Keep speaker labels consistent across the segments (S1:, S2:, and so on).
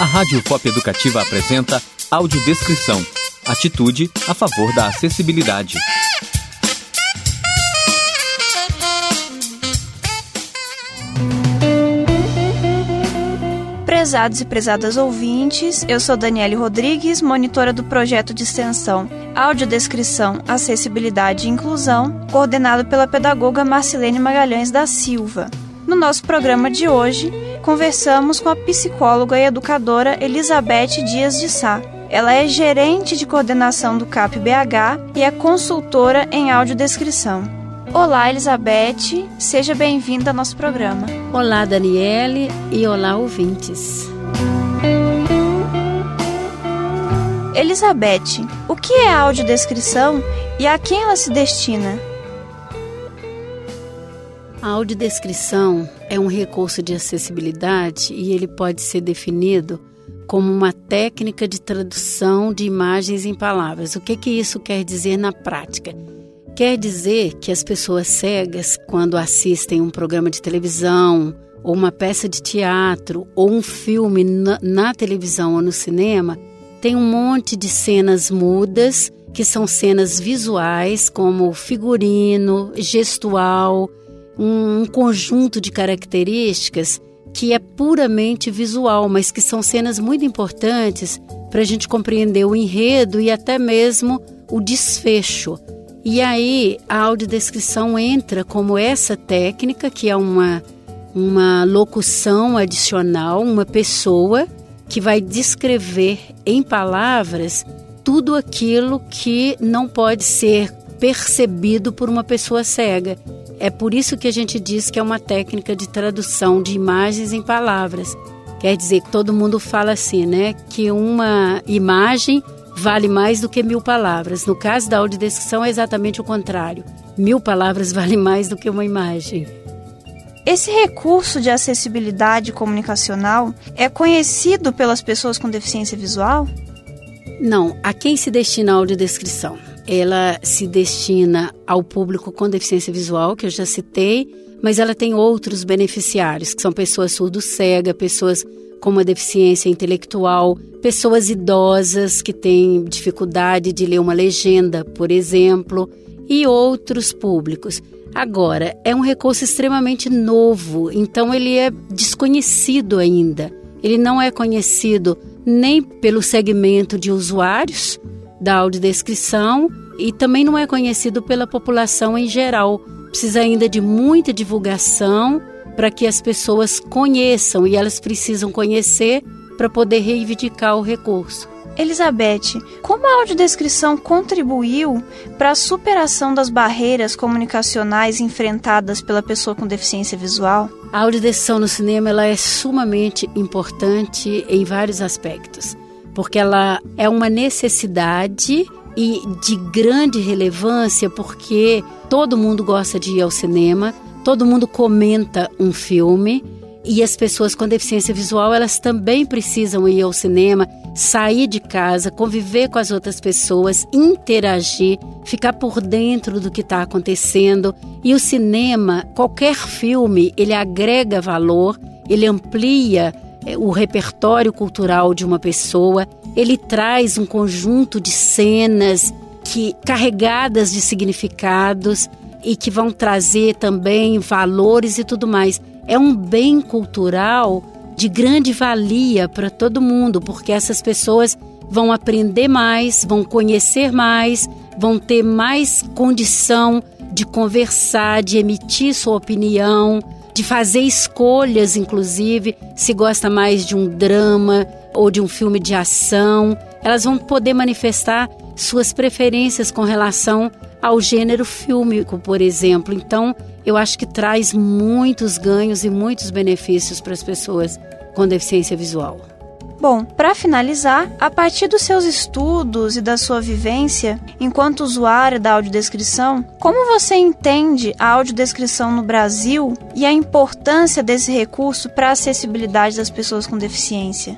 S1: A Rádio Pop Educativa apresenta Audiodescrição. Atitude a favor da acessibilidade.
S2: Prezados e prezadas ouvintes, eu sou Daniele Rodrigues, monitora do projeto de extensão Audiodescrição, Acessibilidade e Inclusão, coordenado pela pedagoga Marcelene Magalhães da Silva. No nosso programa de hoje, conversamos com a psicóloga e educadora Elizabeth Dias de Sá. Ela é gerente de coordenação do CAP-BH e é consultora em audiodescrição. Olá, Elizabeth, seja bem-vinda ao nosso programa.
S3: Olá, Daniele, e olá, ouvintes.
S2: Elizabeth, o que é audiodescrição e a quem ela se destina?
S3: A audiodescrição é um recurso de acessibilidade e ele pode ser definido como uma técnica de tradução de imagens em palavras. O que, que isso quer dizer na prática? Quer dizer que as pessoas cegas, quando assistem um programa de televisão, ou uma peça de teatro, ou um filme na, na televisão ou no cinema, tem um monte de cenas mudas, que são cenas visuais, como figurino, gestual, um conjunto de características que é puramente visual, mas que são cenas muito importantes para a gente compreender o enredo e até mesmo o desfecho. E aí a audiodescrição entra como essa técnica, que é uma, uma locução adicional, uma pessoa que vai descrever em palavras tudo aquilo que não pode ser percebido por uma pessoa cega. É por isso que a gente diz que é uma técnica de tradução de imagens em palavras. Quer dizer que todo mundo fala assim, né? Que uma imagem vale mais do que mil palavras. No caso da audiodescrição é exatamente o contrário. Mil palavras vale mais do que uma imagem.
S2: Esse recurso de acessibilidade comunicacional é conhecido pelas pessoas com deficiência visual?
S3: Não. A quem se destina a audiodescrição? Ela se destina ao público com deficiência visual, que eu já citei, mas ela tem outros beneficiários, que são pessoas surdo-cega, pessoas com uma deficiência intelectual, pessoas idosas que têm dificuldade de ler uma legenda, por exemplo, e outros públicos. Agora, é um recurso extremamente novo, então ele é desconhecido ainda. Ele não é conhecido nem pelo segmento de usuários, da audiodescrição e também não é conhecido pela população em geral. Precisa ainda de muita divulgação para que as pessoas conheçam e elas precisam conhecer para poder reivindicar o recurso.
S2: Elizabeth, como a audiodescrição contribuiu para a superação das barreiras comunicacionais enfrentadas pela pessoa com deficiência visual?
S3: A audiodescrição no cinema ela é sumamente importante em vários aspectos porque ela é uma necessidade e de grande relevância, porque todo mundo gosta de ir ao cinema, todo mundo comenta um filme e as pessoas com deficiência visual elas também precisam ir ao cinema, sair de casa, conviver com as outras pessoas, interagir, ficar por dentro do que está acontecendo. E o cinema, qualquer filme, ele agrega valor, ele amplia o repertório cultural de uma pessoa, ele traz um conjunto de cenas que carregadas de significados e que vão trazer também valores e tudo mais. É um bem cultural de grande valia para todo mundo, porque essas pessoas vão aprender mais, vão conhecer mais, vão ter mais condição de conversar, de emitir sua opinião, de fazer escolhas, inclusive, se gosta mais de um drama ou de um filme de ação. Elas vão poder manifestar suas preferências com relação ao gênero fílmico, por exemplo. Então, eu acho que traz muitos ganhos e muitos benefícios para as pessoas com deficiência visual.
S2: Bom, para finalizar, a partir dos seus estudos e da sua vivência enquanto usuária da audiodescrição, como você entende a audiodescrição no Brasil e a importância desse recurso para a acessibilidade das pessoas com deficiência?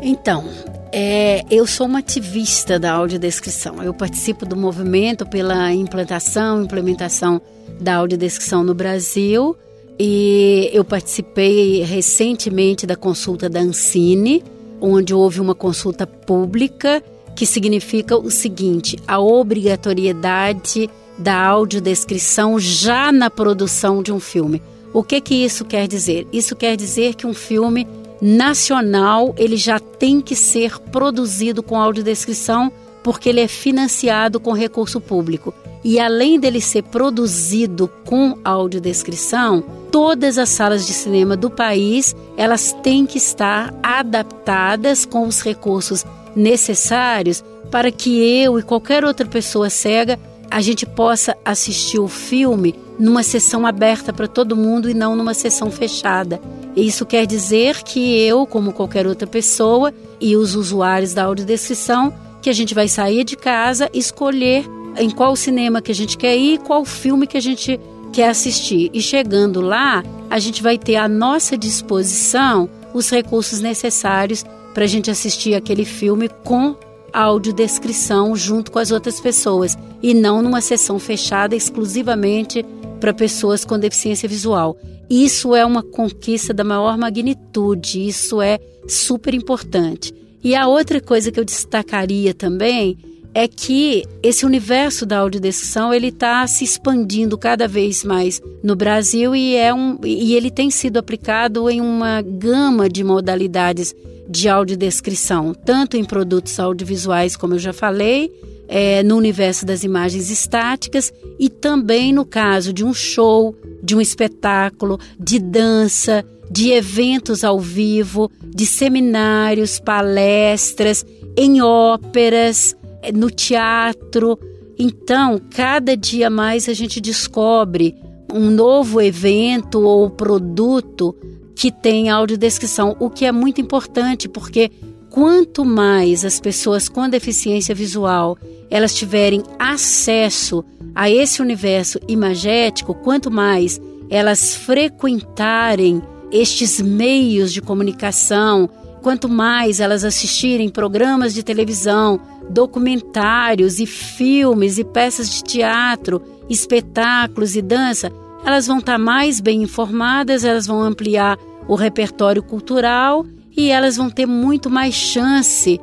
S3: Então, é, eu sou uma ativista da audiodescrição. Eu participo do movimento pela implantação, implementação da audiodescrição no Brasil e eu participei recentemente da consulta da Ancine, onde houve uma consulta pública, que significa o seguinte: a obrigatoriedade da audiodescrição já na produção de um filme. O que que isso quer dizer? Isso quer dizer que um filme nacional ele já tem que ser produzido com audiodescrição porque ele é financiado com recurso público. E além dele ser produzido com audiodescrição, todas as salas de cinema do país, elas têm que estar adaptadas com os recursos necessários para que eu e qualquer outra pessoa cega a gente possa assistir o filme numa sessão aberta para todo mundo e não numa sessão fechada. Isso quer dizer que eu, como qualquer outra pessoa, e os usuários da audiodescrição, que a gente vai sair de casa, escolher em qual cinema que a gente quer ir, qual filme que a gente quer assistir. E chegando lá, a gente vai ter à nossa disposição os recursos necessários para a gente assistir aquele filme com audiodescrição junto com as outras pessoas e não numa sessão fechada exclusivamente para pessoas com deficiência visual. Isso é uma conquista da maior magnitude, isso é super importante. E a outra coisa que eu destacaria também é que esse universo da audiodescrição ele está se expandindo cada vez mais no Brasil e é um e ele tem sido aplicado em uma gama de modalidades de audiodescrição, tanto em produtos audiovisuais, como eu já falei, é, no universo das imagens estáticas e também no caso de um show, de um espetáculo, de dança, de eventos ao vivo, de seminários, palestras, em óperas, no teatro. Então, cada dia mais a gente descobre um novo evento ou produto que tem audiodescrição, o que é muito importante porque quanto mais as pessoas com deficiência visual elas tiverem acesso a esse universo imagético, quanto mais elas frequentarem estes meios de comunicação, quanto mais elas assistirem programas de televisão, documentários e filmes e peças de teatro, espetáculos e dança, elas vão estar mais bem informadas, elas vão ampliar o repertório cultural e elas vão ter muito mais chance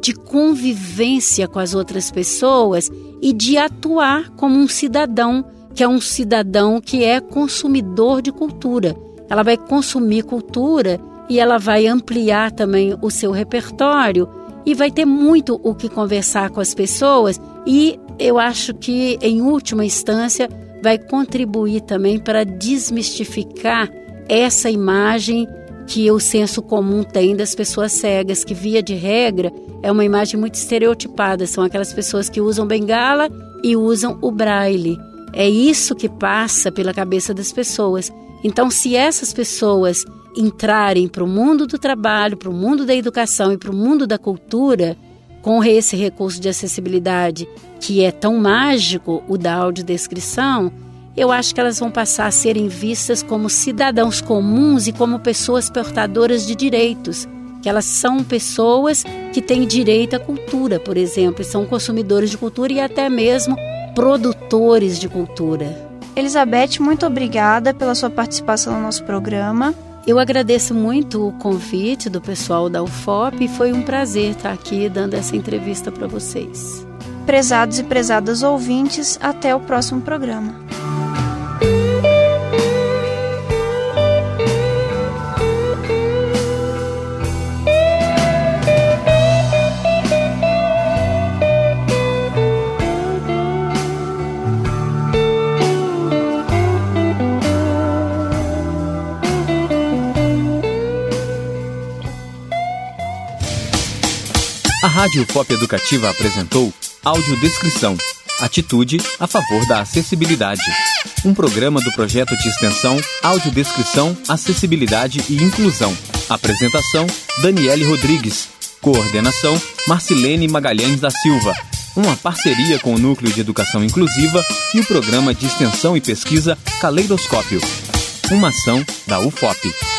S3: de convivência com as outras pessoas e de atuar como um cidadão, que é um cidadão que é consumidor de cultura. Ela vai consumir cultura e ela vai ampliar também o seu repertório e vai ter muito o que conversar com as pessoas e eu acho que em última instância vai contribuir também para desmistificar essa imagem que o senso comum tem das pessoas cegas, que via de regra é uma imagem muito estereotipada, são aquelas pessoas que usam bengala e usam o braille. É isso que passa pela cabeça das pessoas. Então, se essas pessoas entrarem para o mundo do trabalho, para o mundo da educação e para o mundo da cultura, com esse recurso de acessibilidade que é tão mágico, o da audiodescrição, eu acho que elas vão passar a serem vistas como cidadãos comuns e como pessoas portadoras de direitos. Que elas são pessoas que têm direito à cultura, por exemplo, e são consumidores de cultura e até mesmo produtores de cultura.
S2: Elizabeth, muito obrigada pela sua participação no nosso programa.
S3: Eu agradeço muito o convite do pessoal da UFOP e foi um prazer estar aqui dando essa entrevista para vocês.
S2: Prezados e prezadas ouvintes, até o próximo programa.
S1: Rádio Pop Educativa apresentou Audiodescrição Atitude a favor da acessibilidade. Um programa do projeto de extensão Audiodescrição, Acessibilidade e Inclusão. Apresentação: Daniele Rodrigues. Coordenação: Marcilene Magalhães da Silva. Uma parceria com o Núcleo de Educação Inclusiva e o Programa de Extensão e Pesquisa Caleidoscópio. Uma ação da UFOP.